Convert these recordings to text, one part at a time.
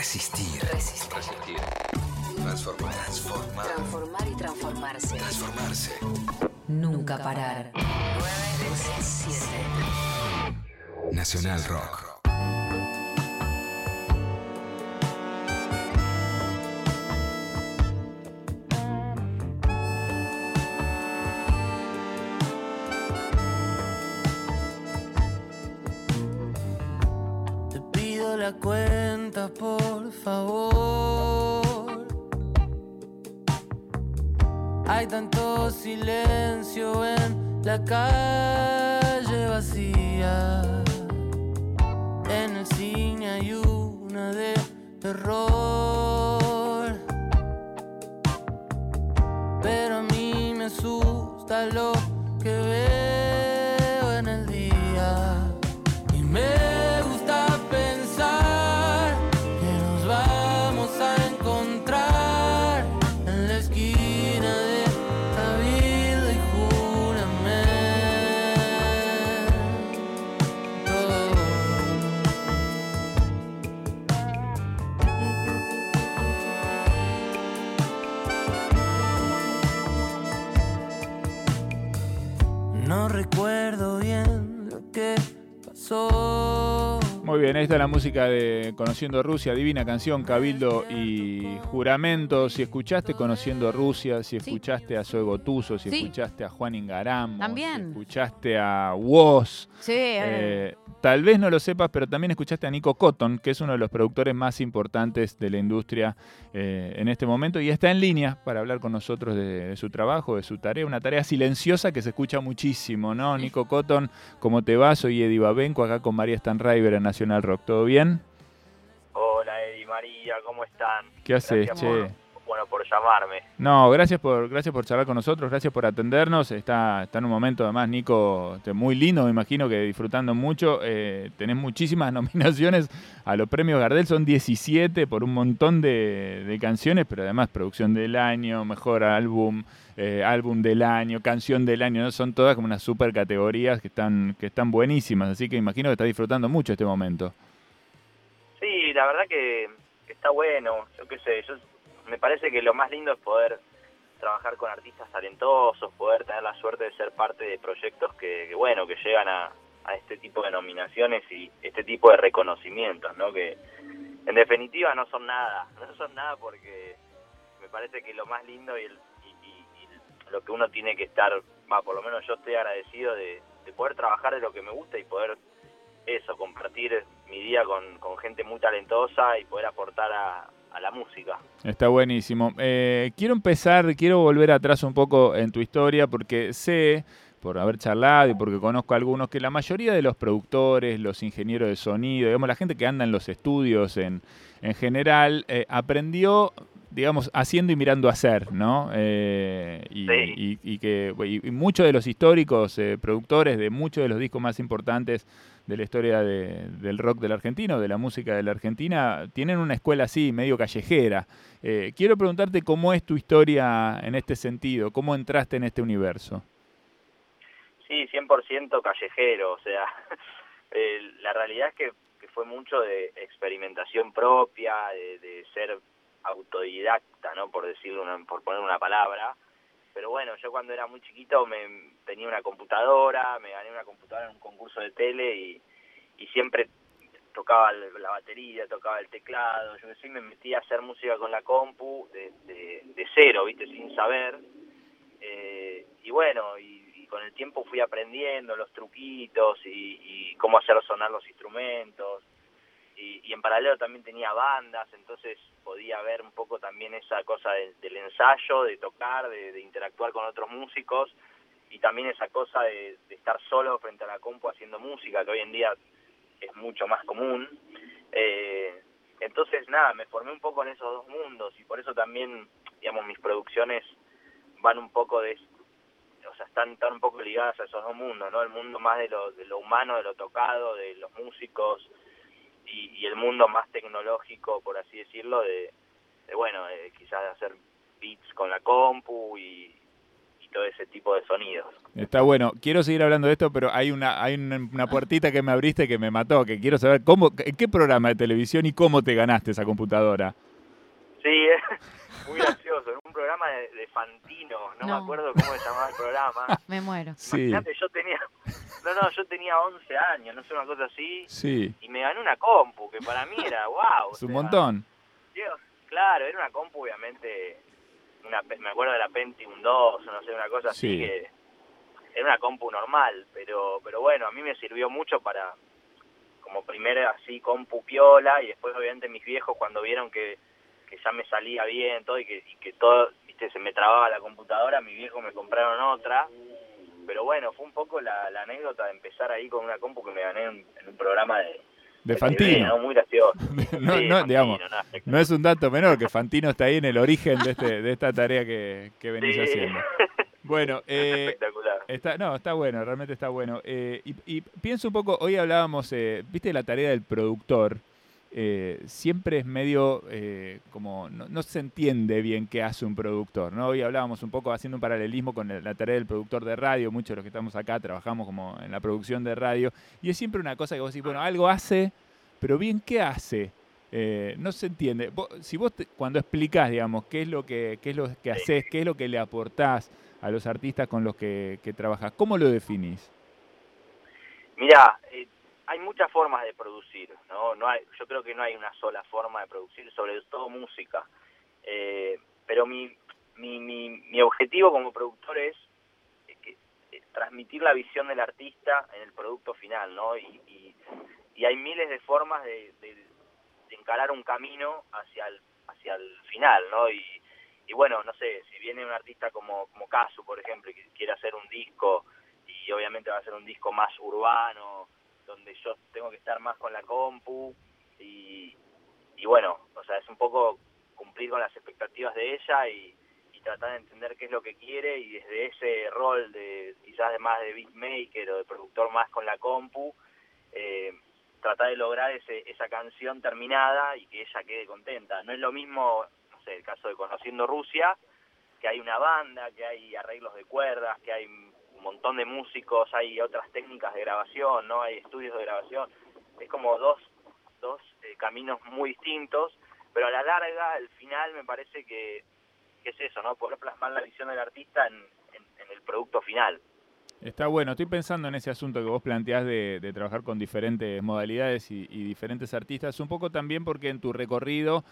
Resistir. Resistir. Resistir. Transformar. Transformar. Transformar y transformarse. Transformarse. Nunca parar. 967. Nacional Rock. Silencio en la calle vacía. En el cine hay una de terror. La música de Conociendo Rusia, divina canción, Cabildo y Juramento. Si escuchaste Conociendo Rusia, si Sí. escuchaste a Zoe Gotuso, si Sí. escuchaste a Juan Ingaramo, También. si escuchaste a Woz, Sí, eh, tal vez no lo sepas, pero también escuchaste a Nico Cotton, que es uno de los productores más importantes de la industria eh, en este momento y está en línea para hablar con nosotros de, de su trabajo, de su tarea, una tarea silenciosa que se escucha muchísimo, ¿no? Nico Cotton, ¿cómo te va? Soy Eddie Babenco, acá con María Stanriver en Nacional Rock, ¿todo bien? Hola Eddie, María, ¿cómo están? ¿Qué haces, Gracias che? por- bueno, por llamarme. No, gracias por, gracias por charlar con nosotros, gracias por atendernos. Está, está en un momento, además, Nico, este, muy lindo, me imagino que disfrutando mucho. Eh, tenés muchísimas nominaciones a los premios Gardel, son 17 por un montón de, de canciones, pero además producción del año, mejor álbum, eh, álbum del año, canción del año, ¿no? son todas como unas super categorías que están, que están buenísimas, así que imagino que estás disfrutando mucho este momento. La verdad que está bueno, yo qué sé, yo me parece que lo más lindo es poder trabajar con artistas talentosos, poder tener la suerte de ser parte de proyectos que, que, bueno, que llegan a, a este tipo de nominaciones y este tipo de reconocimientos, ¿no? Que en definitiva no son nada, no son nada porque me parece que lo más lindo y, el, y, y- y lo que uno tiene que estar, va, por lo menos yo estoy agradecido de, de poder trabajar de lo que me gusta y poder eso, compartir mi día con, gente muy talentosa y poder aportar a, a la música. Está buenísimo. Eh, quiero empezar, quiero volver atrás un poco en tu historia porque sé, por haber charlado y porque conozco a algunos, que la mayoría de los productores, los ingenieros de sonido, digamos, la gente que anda en los estudios en, en general, eh, aprendió, digamos, haciendo y mirando hacer, ¿no? Eh, y, Sí. y- y que y, muchos de los históricos eh, productores de muchos de los discos más importantes de la historia de- del rock del argentino, de la música de la Argentina, tienen una escuela así, medio callejera. Eh, quiero preguntarte cómo es tu historia en este sentido, cómo entraste en este universo. Sí, 100% callejero, o sea, eh, la realidad es que, que fue mucho de experimentación propia, de, de ser autodidacta, ¿no? Por decirlo, una- por poner una palabra. Pero bueno, yo cuando era muy chiquito me tenía una computadora, me gané una computadora en un concurso de tele y, y siempre tocaba la batería, tocaba el teclado, yo sé, me metí a hacer música con la compu de, de, de cero, ¿viste? Sin saber. Eh, y bueno, y, y con el tiempo fui aprendiendo los truquitos y, y cómo hacer sonar los instrumentos. Y, en paralelo también tenía bandas, entonces podía ver un poco también esa cosa de- del ensayo, de tocar, de, de interactuar con otros músicos y también esa cosa de, de estar solo frente a la compu haciendo música, que hoy en día es mucho más común. Eh, entonces, nada, me formé un poco en esos dos mundos y por eso también, digamos, mis producciones van un poco de, o sea, están, están un poco ligadas a esos dos mundos, ¿no? El mundo más de lo, de lo humano, de lo tocado, de los músicos y, y el mundo más tecnológico, por así decirlo, de, de bueno, de quizás de hacer beats con la compu y, y todo ese tipo de sonidos. Está bueno. Quiero seguir hablando de esto, pero hay una, hay una, una puertita que me abriste que me mató, que quiero saber cómo, en qué programa de televisión y cómo te ganaste esa computadora. Sí, es muy gracioso. En un programa de, de Fantino, no, No. me acuerdo cómo se llamaba el programa. Me muero. Sí, Imagínate, yo tenía, no, no, yo tenía 11 años, no sé, una cosa así, sí. y me gané una compu, que para mí era wow. Es un montón. Claro, era una compu, obviamente, una, me acuerdo de la Pentium 2, o no sé, una cosa así, Sí. que era una compu normal, pero pero bueno, a mí me sirvió mucho para, como primera así, compu piola, y después obviamente mis viejos cuando vieron que, que ya me salía bien todo y que, y que todo, viste, se me trababa la computadora, mis viejos me compraron otra, pero bueno, fue un poco la, la anécdota de empezar ahí con una compu que me gané en, en un programa de... De Fantino. ¿no? Muy gracioso. No, Sí, no, Fantino, digamos, ¿no? no es un dato menor que Fantino está ahí en el origen de, este, de esta tarea que, que venís Sí. haciendo. Bueno, eh, Espectacular. Está, no, está bueno, realmente está bueno. Eh, y, y pienso un poco, hoy hablábamos, eh, viste, la tarea del productor, eh, siempre es medio eh, como, no, no se entiende bien qué hace un productor, ¿no? Hoy hablábamos un poco haciendo un paralelismo con la tarea del productor de radio, muchos de los que estamos acá trabajamos como en la producción de radio, y es siempre una cosa que vos decís, bueno, algo hace, pero bien, ¿qué hace? Eh, no se entiende. Vos- si vos te- cuando explicás, digamos, qué es lo que, qué es lo que haces, qué es lo que le aportás a los artistas con los que, que trabajás, ¿cómo lo definís? Mira, eh, hay muchas formas de producir, ¿no? no hay, yo creo que no hay una sola forma de producir, sobre todo música. Eh, pero mi, mi, mi, mi objetivo como productor es eh, que- eh, transmitir la visión del artista en el producto final, ¿no? Y, hay miles de formas de, de, de encarar un camino hacia el, hacia el final, ¿no? Y, bueno, no sé, si viene un artista como, como Casu, por ejemplo, y quiere hacer un disco y obviamente va a ser un disco más urbano, donde yo tengo que estar más con la compu y, y bueno, o sea, es un poco cumplir con las expectativas de ella y, tratar de entender qué es lo que quiere y desde ese rol de quizás de más de beatmaker o de productor más con la compu, eh, tratar de lograr ese, esa canción terminada y que ella quede contenta. No es lo mismo, no sé, el caso de Conociendo Rusia, que hay una banda, que hay arreglos de cuerdas, que hay montón de músicos, hay otras técnicas de grabación, no hay estudios de grabación. Es como dos, dos eh, caminos muy distintos, pero a la larga, al final, me parece que, que es eso, ¿no? Poder plasmar la visión del artista en, en, en el producto final. Está bueno, estoy pensando en ese asunto que vos planteás de, de trabajar con diferentes modalidades y, y diferentes artistas, un poco también porque en tu recorrido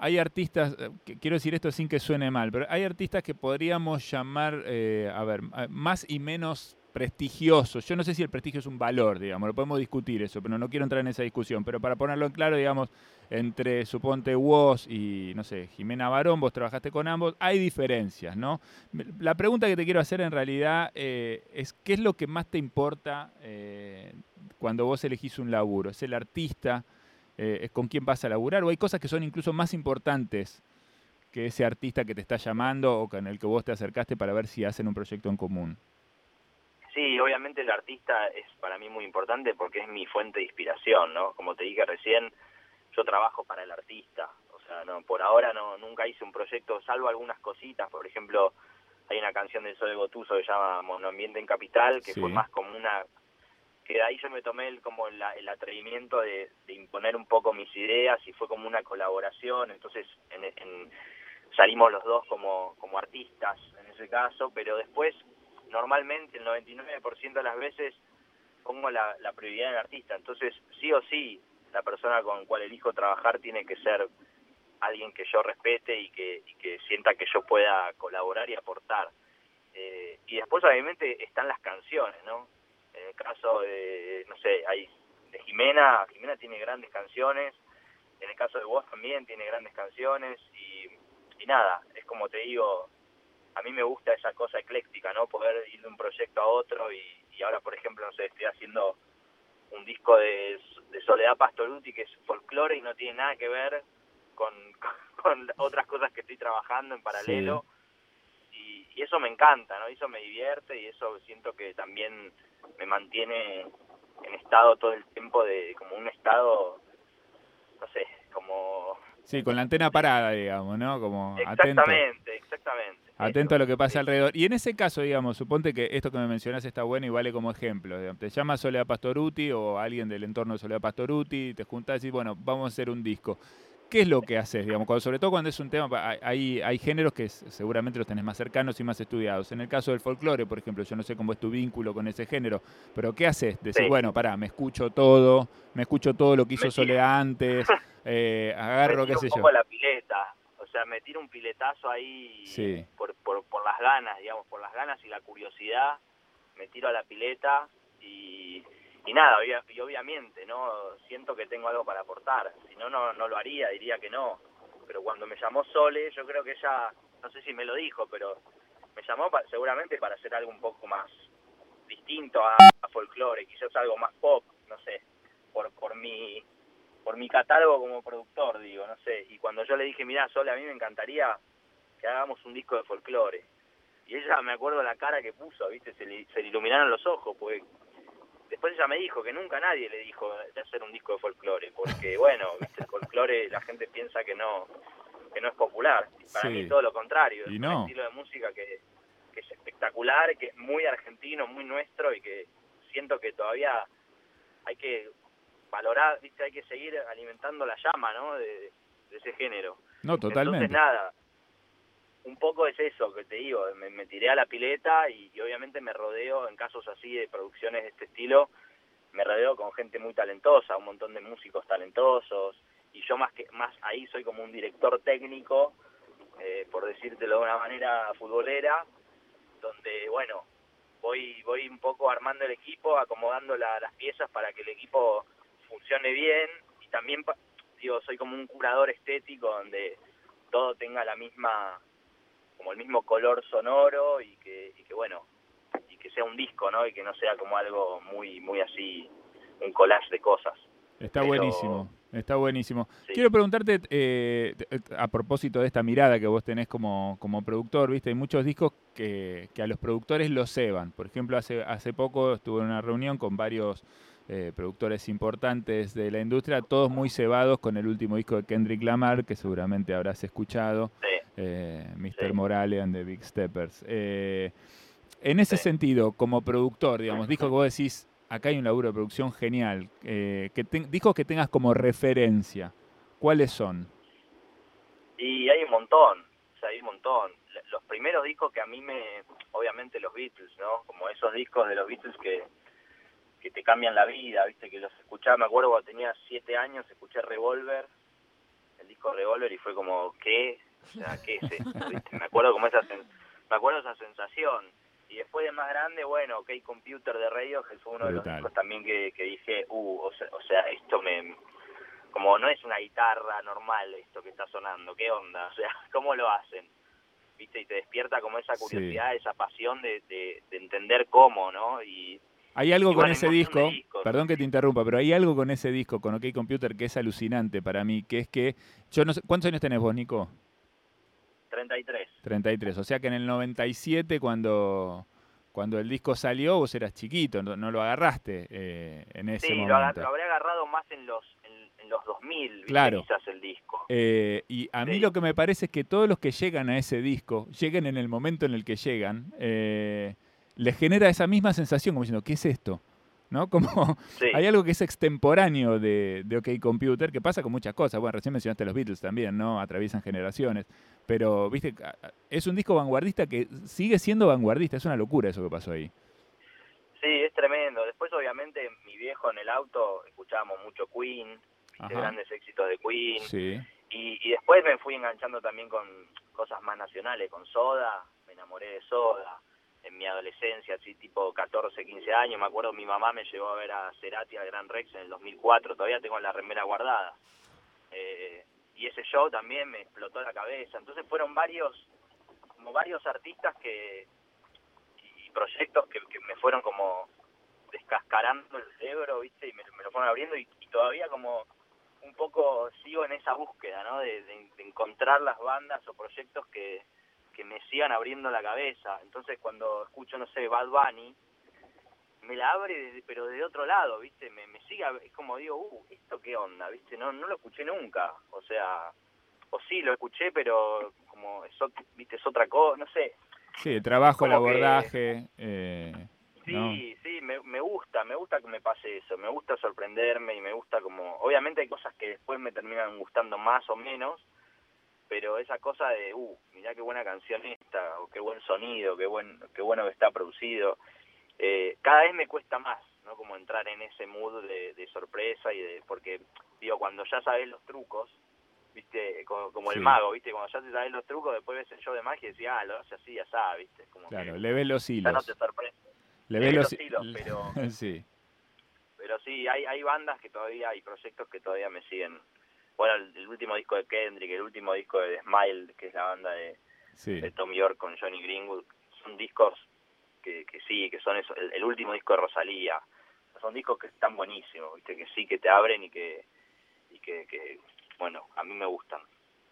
hay artistas, eh, quiero decir esto sin que suene mal, pero hay artistas que podríamos llamar, eh, a ver, eh, más y menos prestigiosos. Yo no sé si el prestigio es un valor, digamos, lo podemos discutir eso, pero no quiero entrar en esa discusión. Pero para ponerlo en claro, digamos, entre suponte vos y, no sé, Jimena Barón, vos trabajaste con ambos, hay diferencias, ¿no? La pregunta que te quiero hacer en realidad es, ¿qué es lo que más te importa cuando vos elegís un laburo? ¿Es el artista? Eh, ¿Es con quién vas a laburar? ¿O hay cosas que son incluso más importantes que ese artista que te está llamando o con el que vos te acercaste para ver si hacen un proyecto en común? Sí, obviamente el artista es para mí muy importante porque es mi fuente de inspiración, ¿no? Como te dije recién, yo trabajo para el artista, o sea, no por ahora no nunca hice un proyecto, salvo algunas cositas, por ejemplo, hay una canción de Zoe Gotuso que se llama Monoambiente en Capital, que Sí. fue más como una que de ahí yo me tomé el, como la- el atrevimiento de, imponer un poco mis ideas y fue como una colaboración, entonces en, en- salimos los dos como, como artistas en ese caso, pero después normalmente el 99% de las veces pongo la, la prioridad en el artista, entonces sí o sí la persona con cual elijo trabajar tiene que ser alguien que yo respete y que, y que sienta que yo pueda colaborar y aportar. Eh, y después obviamente están las canciones, ¿no? En el caso de, no sé, hay de Jimena, Jimena tiene grandes canciones, en el caso de vos también tiene grandes canciones y, y nada, es como te digo, a mí me gusta esa cosa ecléctica, ¿no? Poder ir de un proyecto a otro y, y ahora, por ejemplo, no sé, estoy haciendo un disco de, de Soledad Pastoruti que es folclore y no tiene nada que ver con, con otras cosas que estoy trabajando en paralelo y eso me encanta, ¿no? Eso me divierte y eso siento que también me mantiene en estado todo el tiempo de como un estado, no sé, como Sí, con la antena parada, digamos, ¿no? Como atento. exactamente, exactamente. Atento a lo que pasa Sí. alrededor. Y en ese caso, digamos, suponte que esto que me mencionás está bueno y vale como ejemplo. digamos. Te llama Soledad Pastoruti o alguien del entorno de Soledad Pastoruti, te juntás y bueno, vamos a hacer un disco. ¿Qué es lo que haces, digamos? Cuando- sobre todo cuando es un tema, hay, hay géneros que seguramente los tenés más cercanos y más estudiados. En el caso del folclore, por ejemplo, yo no sé cómo es tu vínculo con ese género, pero ¿qué haces? Decís, Sí. bueno, pará, me escucho todo, me escucho todo lo que hizo. Soledad antes, eh, agarro, qué sé un yo. poco a la pileta, o sea, me tiro un piletazo ahí Sí. por, por, por las ganas, digamos, por las ganas y la curiosidad, me tiro a la pileta y, y nada, y obviamente, ¿no? Siento que tengo algo para aportar, si no, no, no lo haría, diría que no, pero cuando me llamó Sole, yo creo que ella, no sé si me lo dijo, pero me llamó pa- seguramente para hacer algo un poco más distinto a, a folclore, quizás algo más pop, no sé, por, por mi por mi catálogo como productor, digo, no sé. Y cuando yo le dije, mirá, Sole, a mí me encantaría que hagamos un disco de folclore. Y ella, me acuerdo la cara que puso, ¿viste? Se le, se le iluminaron los ojos, porque después ella me dijo que nunca nadie le dijo de hacer un disco de folclore, porque, bueno, ¿viste? El folclore la gente piensa que no que no es popular. Y para Sí. mí todo lo contrario. Y es no. un estilo de música que, que es espectacular, que es muy argentino, muy nuestro y que siento que todavía hay que valorar, viste, hay que seguir alimentando la llama, ¿no? De, de ese género. No, totalmente. Entonces nada, un poco es eso que te digo, me, tiré a la pileta y, obviamente me rodeo en casos así de producciones de este estilo, me rodeo con gente muy talentosa, un montón de músicos talentosos y yo más que más ahí soy como un director técnico, eh, por decírtelo de una manera futbolera, donde bueno voy voy un poco armando el equipo, acomodando la- las piezas para que el equipo funcione bien y también digo soy como un curador estético donde todo tenga la misma como el mismo color sonoro y que y que bueno y que sea un disco no y que no sea como algo muy muy así un collage de cosas Está Pero- buenísimo, está buenísimo. Sí. Quiero preguntarte, eh, eh, a propósito de esta mirada que vos tenés como, como productor, viste, hay muchos discos que, que a los productores los ceban. Por ejemplo, hace, hace poco estuve en una reunión con varios eh, productores importantes de la industria, todos muy cebados con el último disco de Kendrick Lamar, que seguramente habrás escuchado, Sí. eh, Mr. Sí. Morale and the Big Steppers. Eh, en ese Sí. sentido, como productor, digamos, disco que vos decís, acá hay un laburo de producción genial, eh, que discos que tengas como referencia, ¿cuáles son? Y hay un montón, o sea, hay un montón. Los primeros discos que a mí me, obviamente los Beatles, ¿no? Como esos discos de los Beatles que, que te cambian la vida, ¿viste? Que los escuchaba, me acuerdo cuando tenía siete años, escuché Revolver, el disco Revolver, y fue como, ¿qué? O sea, ¿qué es esto? ¿Viste? Me acuerdo como esa, me acuerdo esa sensación. Y después de más grande, bueno, OK Computer de Radio, que fue uno de los discos también que, que dije, uh, o sea, o sea, esto me, como no es una guitarra normal esto que está sonando, ¿qué onda? O sea, ¿cómo lo hacen? ¿Viste? Y te despierta como esa Sí. curiosidad, esa pasión de, de, de entender cómo, ¿no? Y Hay algo con ese disco, discos. perdón que te interrumpa, pero hay algo con ese disco, con OK Computer, que es alucinante para mí, que es que, yo no sé, ¿cuántos años tenés vos, Nico? 33. 33, o sea que en el 97 cuando, cuando el disco salió vos eras chiquito, no, no lo agarraste eh, en ese Sí, momento. lo habré agarrado más en los en, en los 2000, ¿viste? Claro. quizás el disco. Eh, y a mí Sí. lo que me parece es que todos los que llegan a ese disco, lleguen en el momento en el que llegan, eh, les genera esa misma sensación, como diciendo, ¿qué es esto? ¿No? Como Sí. hay algo que es extemporáneo de, de OK Computer, que pasa con muchas cosas. Bueno, recién mencionaste los Beatles también, ¿no? Atraviesan generaciones. Pero, viste, es un disco vanguardista que sigue siendo vanguardista. Es una locura eso que pasó ahí. Sí, es tremendo. Después, obviamente, mi viejo en el auto escuchábamos mucho Queen, grandes éxitos de Queen. Sí. Y, y después me fui enganchando también con cosas más nacionales, con Soda, me enamoré de Soda. En mi adolescencia, así tipo 14, 15 años, me acuerdo mi mamá me llevó a ver a Cerati al Gran Rex en el 2004, todavía tengo la remera guardada. Eh, y ese show también me explotó la cabeza. Entonces fueron varios, como varios artistas que y proyectos que, que me fueron como descascarando el cerebro, ¿viste? Y me, lo fueron abriendo y, todavía como un poco sigo en esa búsqueda, ¿no? De- de encontrar las bandas o proyectos que, que me sigan abriendo la cabeza. Entonces cuando escucho, no sé, Bad Bunny, me la abre, desde- pero de otro lado, ¿viste? Me, me sigue, es como digo, uh, ¿esto qué onda? ¿Viste? No, no lo escuché nunca. O sea, o sí, lo escuché, pero como es, viste, es otra cosa, no sé. Sí, el trabajo, el que- abordaje. eh, Sí, ¿no? sí, me, me gusta, me gusta que me pase eso, me gusta sorprenderme y me gusta como, obviamente hay cosas que después me terminan gustando más o menos, pero esa cosa de, uh, mirá qué buena canción esta, o qué buen sonido, qué buen, qué bueno que está producido, eh, cada vez me cuesta más, ¿no? Como entrar en ese mood de, de sorpresa y de, porque, digo, cuando ya sabes los trucos, viste, como, como Sí. el mago, viste, cuando ya te sabes los trucos, después ves el show de magia y decís, ah, lo hace así, ya sabes, viste, como Claro, que le ves los ya no hilos. te sorprende. Le le ves ves los los hilos, pero- sí. pero sí, hay, hay bandas que todavía, hay proyectos que todavía me siguen. Bueno, el, el último disco de Kendrick, el último disco de The Smile, que es la banda de, Sí. de Tom York con Johnny Greenwood, son discos que, que sí, que son eso, el, el último disco de Rosalía, son discos que están buenísimos, ¿viste? que sí, que te abren y que, y que, que bueno, a mí me gustan.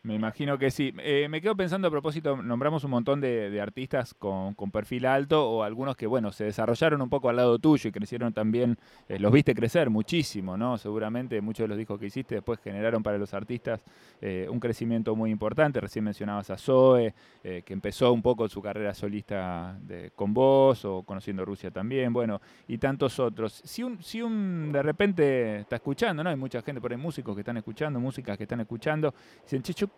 Me imagino que sí. Eh, me quedo pensando a propósito, nombramos un montón de, artistas con, con perfil alto o algunos que, bueno, se desarrollaron un poco al lado tuyo y crecieron también, eh, los viste crecer muchísimo, ¿no? Seguramente muchos de los discos que hiciste después generaron para los artistas eh, un crecimiento muy importante. Recién mencionabas a Zoe, eh, que empezó un poco su carrera solista de- con vos o conociendo Rusia también, bueno, y tantos otros. Si un, si un de repente está escuchando, ¿no? Hay mucha gente por ahí, músicos que están escuchando, músicas que están escuchando, dicen, che,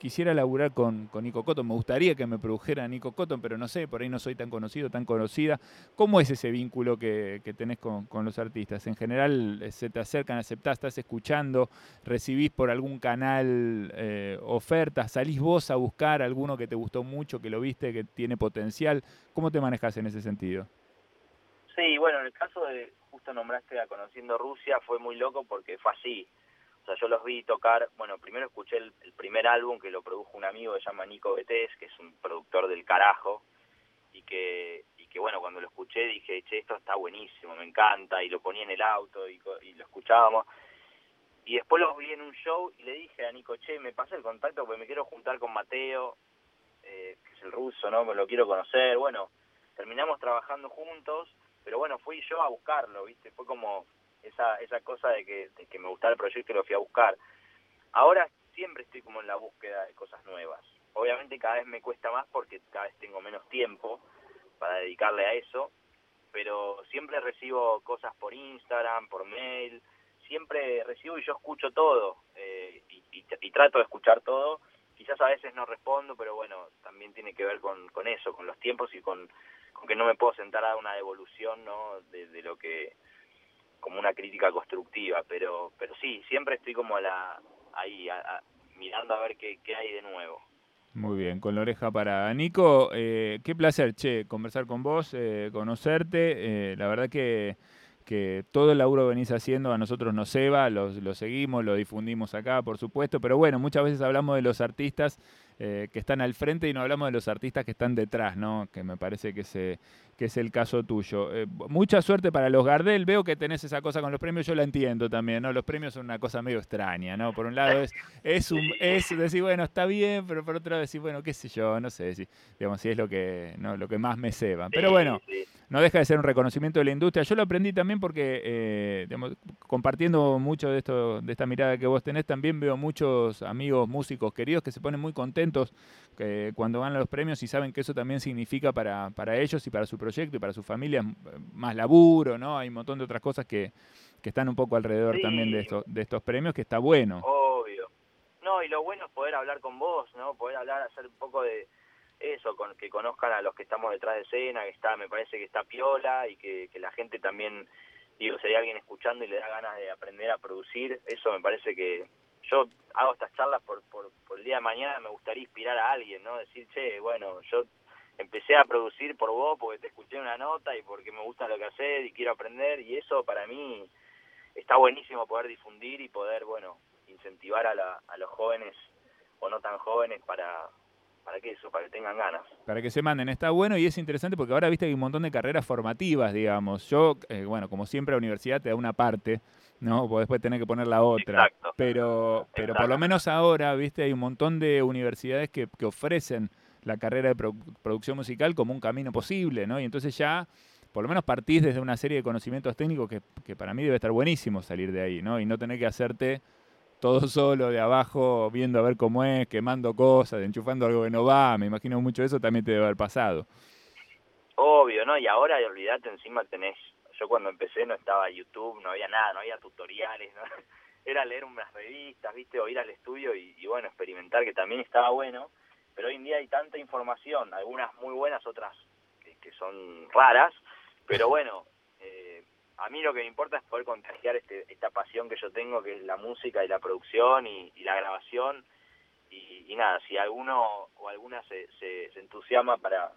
quisiera laburar con, Nico Cotton, me gustaría que me produjera Nico Cotton, pero no sé, por ahí no soy tan conocido, tan conocida. ¿Cómo es ese vínculo que, que tenés con, con los artistas? En general, eh, se te acercan, aceptás, estás escuchando, recibís por algún canal eh, ofertas, salís vos a buscar alguno que te gustó mucho, que lo viste, que tiene potencial. ¿Cómo te manejas en ese sentido? Sí, bueno, en el caso de, justo nombraste a Conociendo Rusia, fue muy loco porque fue así. Yo los vi tocar, bueno, primero escuché el, primer álbum que lo produjo un amigo que se llama Nico Betés, que es un productor del carajo, y que, y que bueno, cuando lo escuché dije, che, esto está buenísimo, me encanta, y lo ponía en el auto y, y lo escuchábamos. Y después los vi en un show y le dije a Nico, che, me pasa el contacto porque me quiero juntar con Mateo, eh, que es el ruso, ¿no? Me lo quiero conocer. Bueno, terminamos trabajando juntos, pero bueno, fui yo a buscarlo, ¿viste? Fue como esa esa cosa de que, de que me gustaba el proyecto y lo fui a buscar. Ahora siempre estoy como en la búsqueda de cosas nuevas. Obviamente cada vez me cuesta más porque cada vez tengo menos tiempo para dedicarle a eso, pero siempre recibo cosas por Instagram, por mail, siempre recibo y yo escucho todo eh, y, trato de escuchar todo. Quizás a veces no respondo, pero bueno, también tiene que ver con, con eso, con los tiempos y con, con que no me puedo sentar a una devolución ¿no? de lo que como una crítica constructiva, pero pero sí, siempre estoy como la ahí a- mirando a ver qué, hay de nuevo. Muy bien, con la oreja para Nico. eh, qué placer, che, conversar con vos, eh, conocerte. eh, la verdad que, que todo el laburo que venís haciendo a nosotros nos ceba, lo, lo seguimos, lo difundimos acá, por supuesto. Pero bueno, muchas veces hablamos de los artistas eh, que están al frente y no hablamos de los artistas que están detrás, ¿no? Que me parece que, se, que es el caso tuyo. Eh, mucha suerte para los Gardel. Veo que tenés esa cosa con los premios, yo la entiendo también, ¿no? Los premios son una cosa medio extraña, ¿no? Por un lado es, es, un, es decir, bueno, está bien, pero por otro lado decir, bueno, qué sé yo, no sé si, digamos, si es lo que, no, lo que más me ceba. Pero Sí, bueno, sí. No deja de ser un reconocimiento de la industria. Yo lo aprendí también porque, eh, digamos, compartiendo mucho de esto, de esta mirada que vos tenés, también veo muchos amigos músicos queridos que se ponen muy contentos que cuando ganan los premios y saben que eso también significa para, para ellos y para su proyecto y para su familia eh, más laburo, ¿no? Hay un montón de otras cosas que, que están un poco alrededor Sí. también de estos, de estos premios, que está bueno. Obvio. No, y lo bueno es poder hablar con vos, ¿no? Poder hablar, hacer un poco de eso, con que conozcan a los que estamos detrás de escena, que está, me parece que está piola y que, que la gente también, digo, si hay alguien escuchando y le da ganas de aprender a producir, eso me parece que yo hago estas charlas por, por, por el día de mañana, me gustaría inspirar a alguien, ¿no? Decir, che, bueno, yo empecé a producir por vos porque te escuché una nota y porque me gusta lo que haces y quiero aprender y eso para mí está buenísimo poder difundir y poder, bueno, incentivar a, la, a los jóvenes o no tan jóvenes para, para que eso, para que tengan ganas. Para que se manden, está bueno y es interesante porque ahora viste que hay un montón de carreras formativas, digamos. Yo, eh, bueno, como siempre la universidad te da una parte, ¿no? Vos después tenés que poner la otra. Exacto. Pero, pero por lo menos ahora, viste, hay un montón de universidades que, que ofrecen la carrera de pro- producción musical como un camino posible, ¿no? Y entonces ya, por lo menos partís desde una serie de conocimientos técnicos que, que para mí debe estar buenísimo salir de ahí, ¿no? Y no tener que hacerte todo solo de abajo, viendo a ver cómo es, quemando cosas, enchufando algo que no va. Me imagino mucho eso también te debe haber pasado. Obvio, ¿no? Y ahora, olvídate, encima tenés... Yo cuando empecé no estaba YouTube, no había nada, no había tutoriales, ¿no? era leer unas revistas, ¿viste? O ir al estudio y, bueno, experimentar, que también estaba bueno. Pero hoy en día hay tanta información, algunas muy buenas, otras que, son raras. Pero bueno, a mí lo que me importa es poder contagiar este, esta pasión que yo tengo, que es la música y la producción y, la grabación. Y, y nada, si alguno o alguna se, se, se entusiasma para,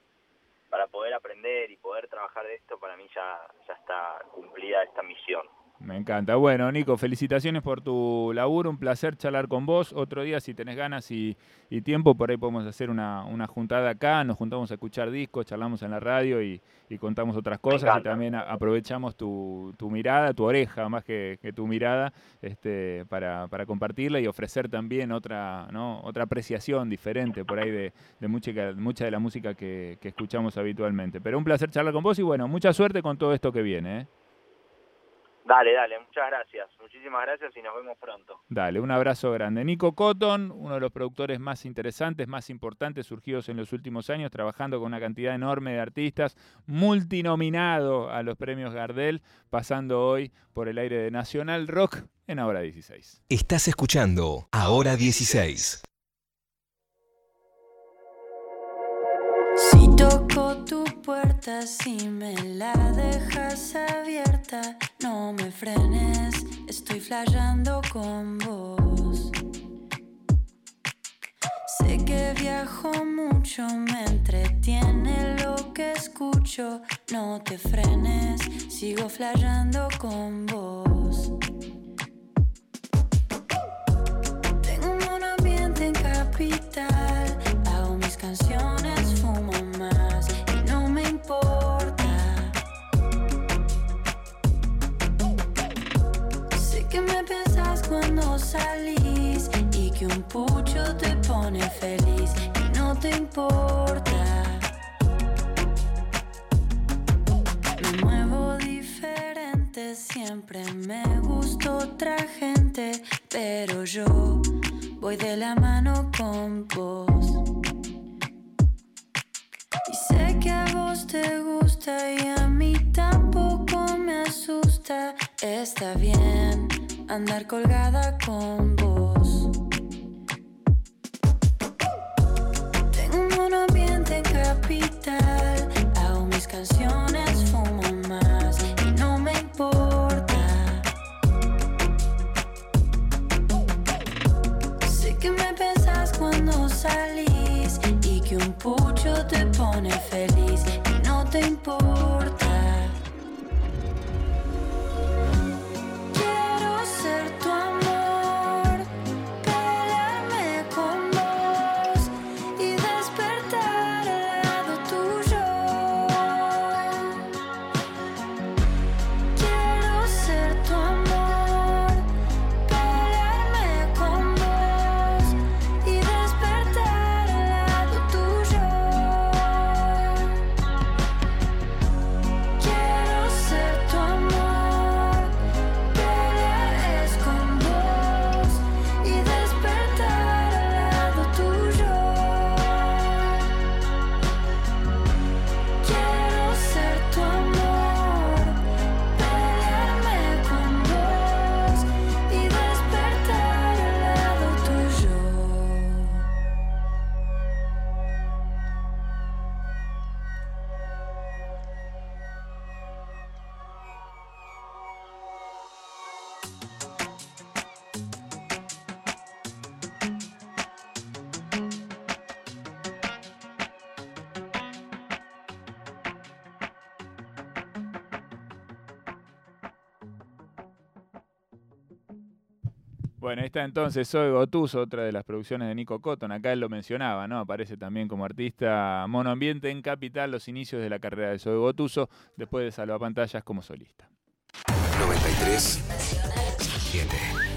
para poder aprender y poder trabajar de esto, para mí ya, ya está cumplida esta misión. Me encanta. Bueno, Nico, felicitaciones por tu laburo, un placer charlar con vos. Otro día, si tenés ganas y, y tiempo, por ahí podemos hacer una, una, juntada acá, nos juntamos a escuchar discos, charlamos en la radio y, y contamos otras cosas y también a, aprovechamos tu, tu, mirada, tu oreja más que, que tu mirada, este, para, para, compartirla y ofrecer también otra, ¿no? otra apreciación diferente por ahí de, de mucha, mucha de la música que, que escuchamos habitualmente. Pero un placer charlar con vos y bueno, mucha suerte con todo esto que viene. ¿eh? Dale, dale, muchas gracias. Muchísimas gracias y nos vemos pronto. Dale, un abrazo grande. Nico Cotton, uno de los productores más interesantes, más importantes surgidos en los últimos años, trabajando con una cantidad enorme de artistas, multinominado a los premios Gardel, pasando hoy por el aire de Nacional Rock en Ahora 16. Estás escuchando Ahora 16. Toco tu puerta, si me la dejas abierta, no me frenes, estoy flayando con vos. Sé que viajo mucho, me entretiene lo que escucho, no te frenes, sigo flayando con vos. Feliz y no te importa. Me muevo diferente, siempre me gusta otra gente, pero yo voy de la mano con vos. Y sé que a vos te gusta y a mí tampoco me asusta. Está bien andar colgada con vos. Hago mis canciones, fumo más y no me importa. Sé que me pensás cuando salís y que un pucho te pone feliz y no te importa. Bueno, ahí está entonces Soy Gotuso, otra de las producciones de Nico Cotton. Acá él lo mencionaba, ¿no? Aparece también como artista monoambiente en Capital, los inicios de la carrera de Soy Gotuso, después de salvapantallas como solista. 93 7.